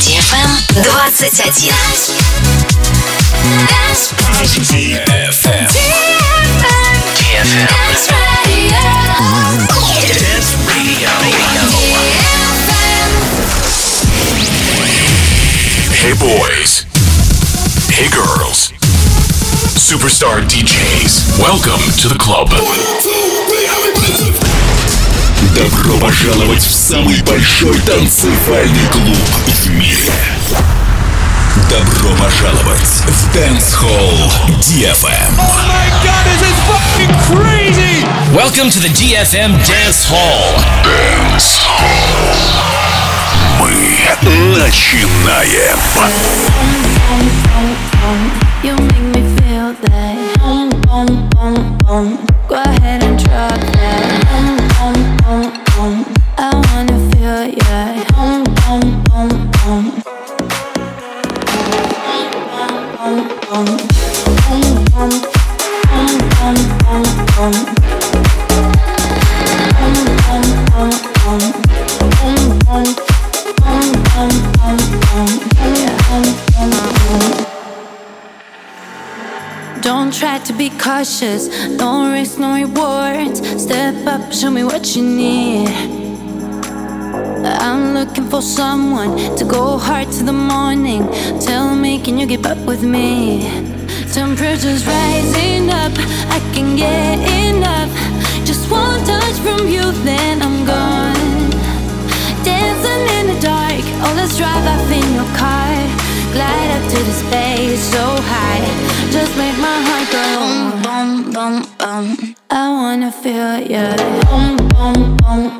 DFM 21. DFM. Radio. Hey boys. Hey girls. Superstar DJs. Welcome to the club. Добро пожаловать в самый большой танцевальный клуб в мире. Добро пожаловать в Dance Hall DFM. Welcome to the DFM Dance Hall. Мы начинаем. You make me feel that. Go ahead Don't try to be cautious, no risk, no rewards. Step up, show me what you need. Looking for someone to go hard to the morning. Tell me, can you keep up with me? Temperatures rising up, I can get enough. Just one touch from you, then I'm gone. Dancing in the dark, oh let's drive off in your car. Glide up to the space so high, just make my heart go boom, boom, boom, boom. I wanna feel. You boom, boom, boom,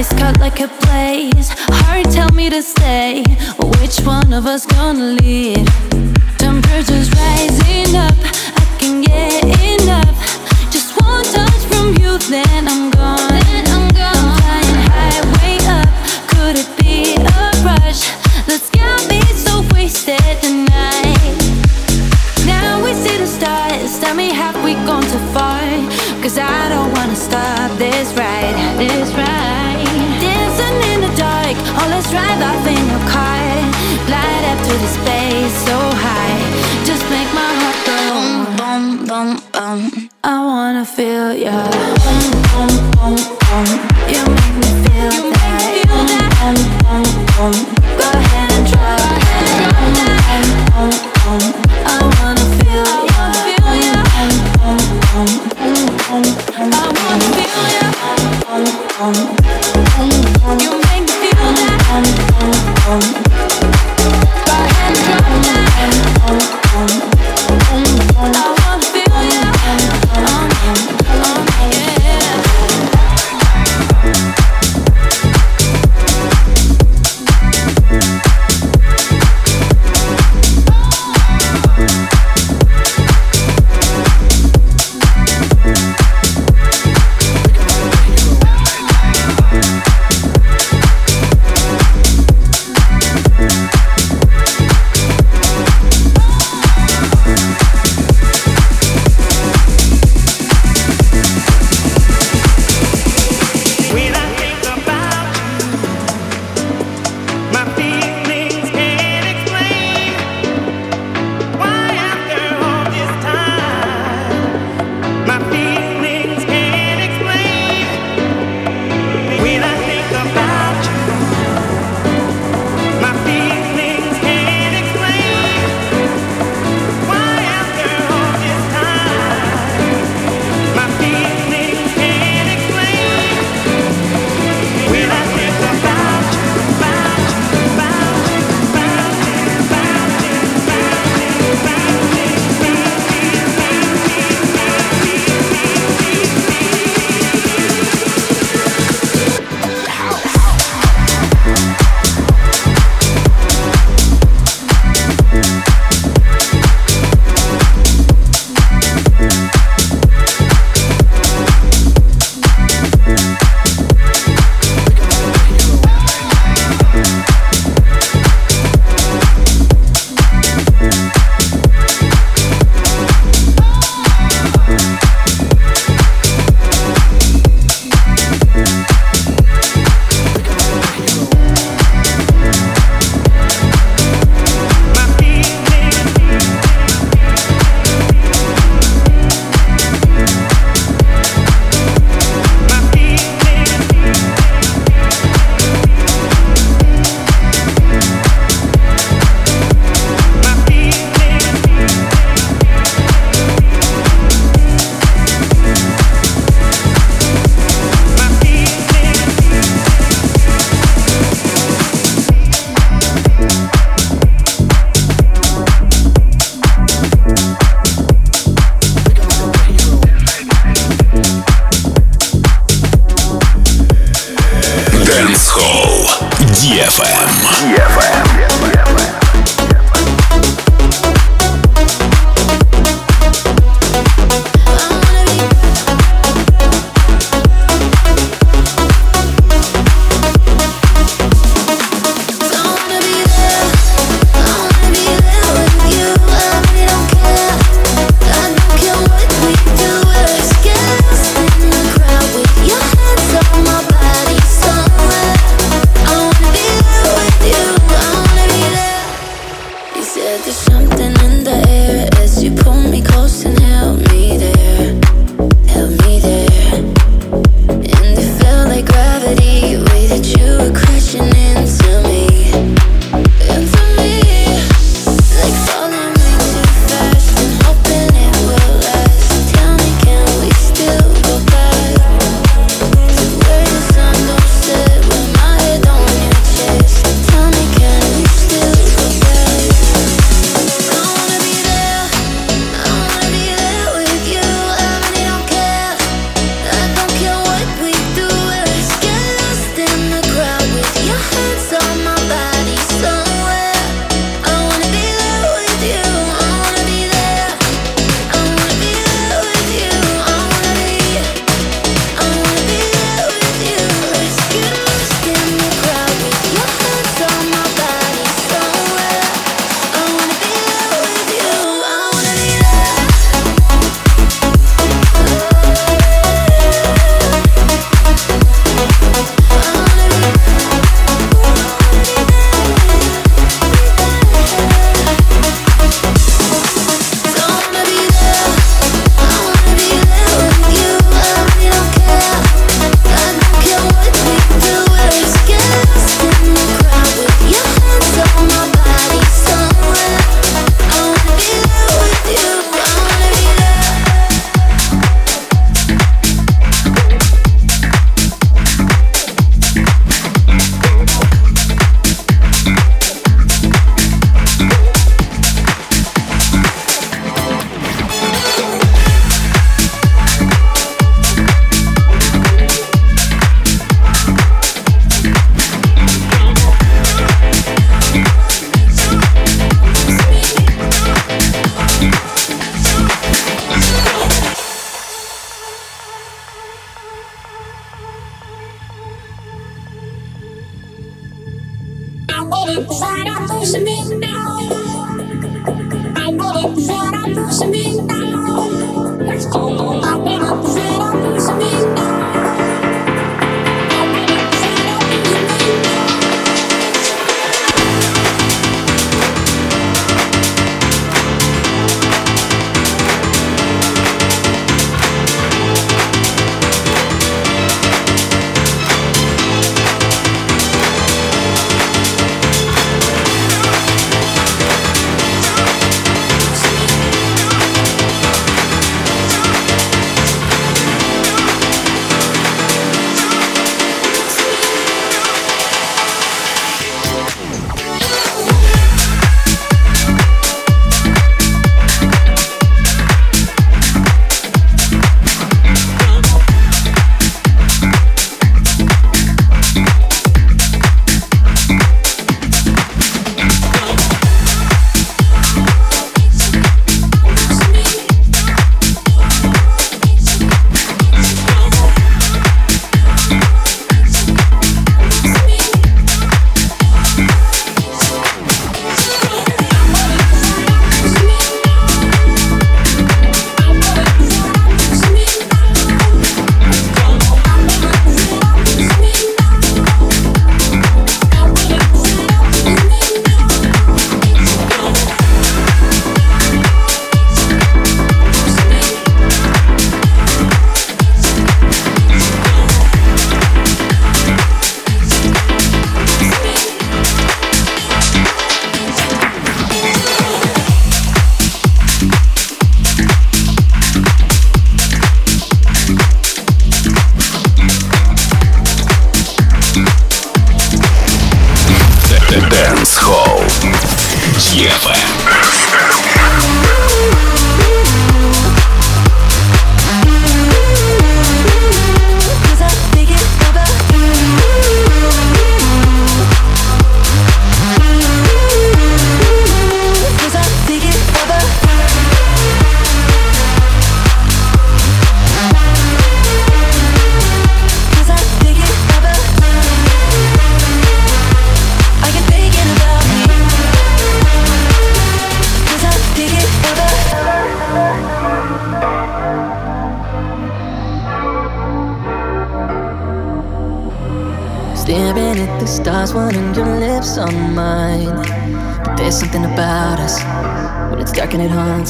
Ice cut like a blaze. Heart tell me to stay. Which one of us gonna lead? Temperatures rising up. I can get enough. Just one touch from you, then I'm gone. I'm flying high, way up. Could it be a rush? Let's get me so wasted tonight. Now we see the stars. Tell me, have we gone too far? Cause I don't wanna stop this ride. This ride. Off in your car. Up the space so high. Just make my heart go boom, boom, boom, boom. I wanna feel ya. Boom, boom, boom, boom. You make me feel that. Boom, boom. Go ahead and drop that. Boom, boom. I wanna feel ya. Boom, boom, boom, boom. I wanna feel ya. Boom, boom, boom, home.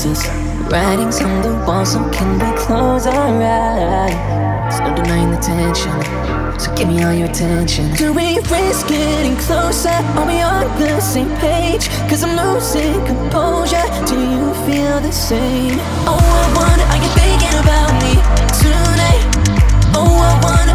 Us. Writings on the wall, so can we close our eyes? No denying the tension, so give me all your attention. Do we risk getting closer? Are we on the same page? Cause I'm losing composure. Do you feel the same? Oh, I wonder, are you thinking about me tonight? Oh, I wonder,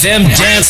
DFM Dance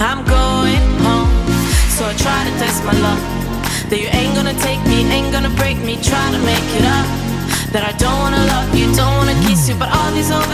I'm going home. So I try to test my luck. That you ain't gonna take me, ain't gonna break me. Try to make it up. That I don't wanna love you, don't wanna kiss you, but all these old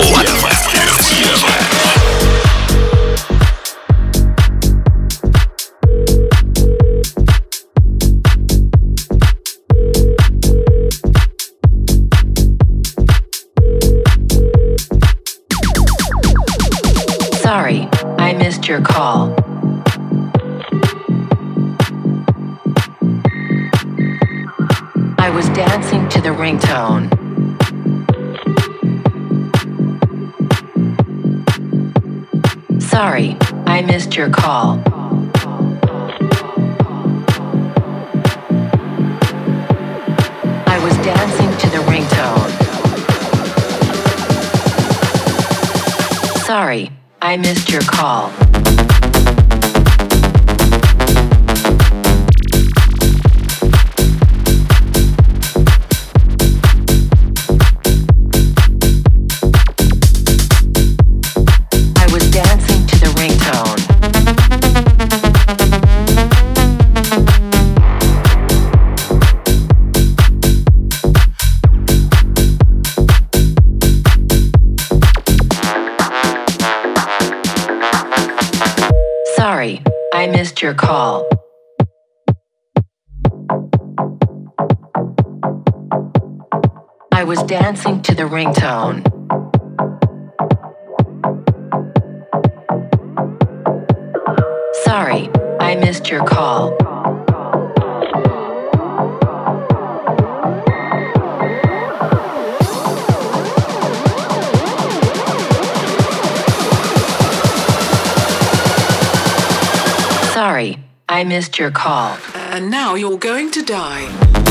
Show. Your call. And now you're going to die.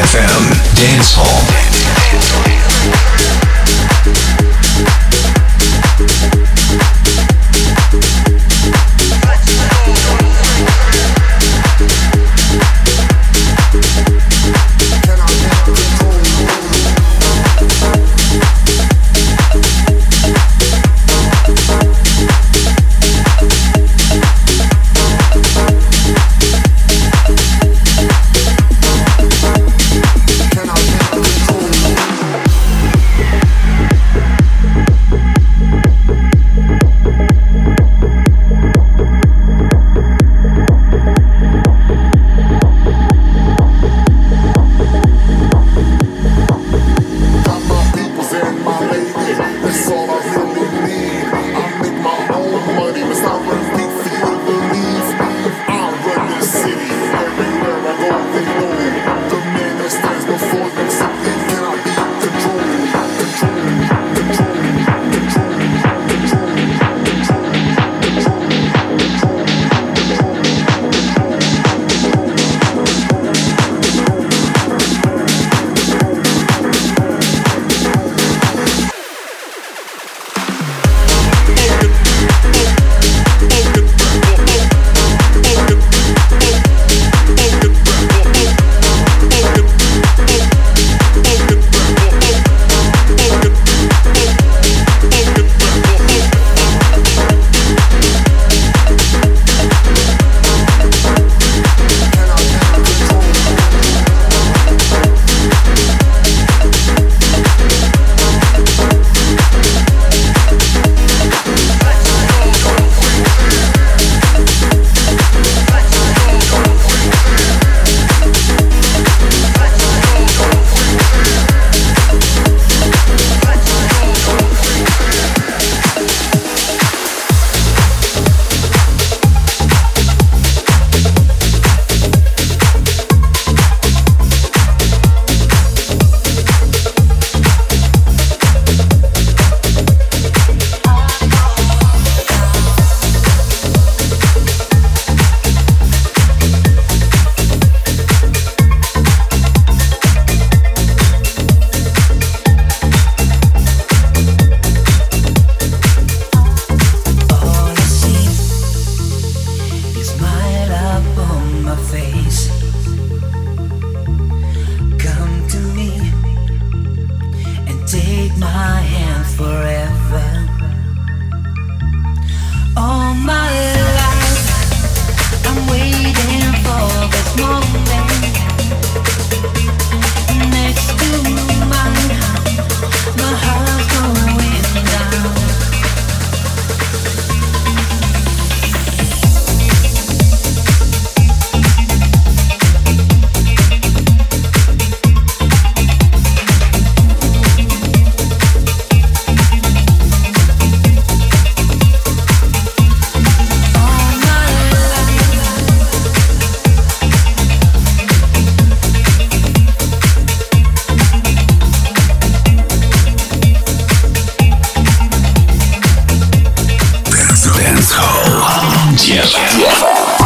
Can I Hall.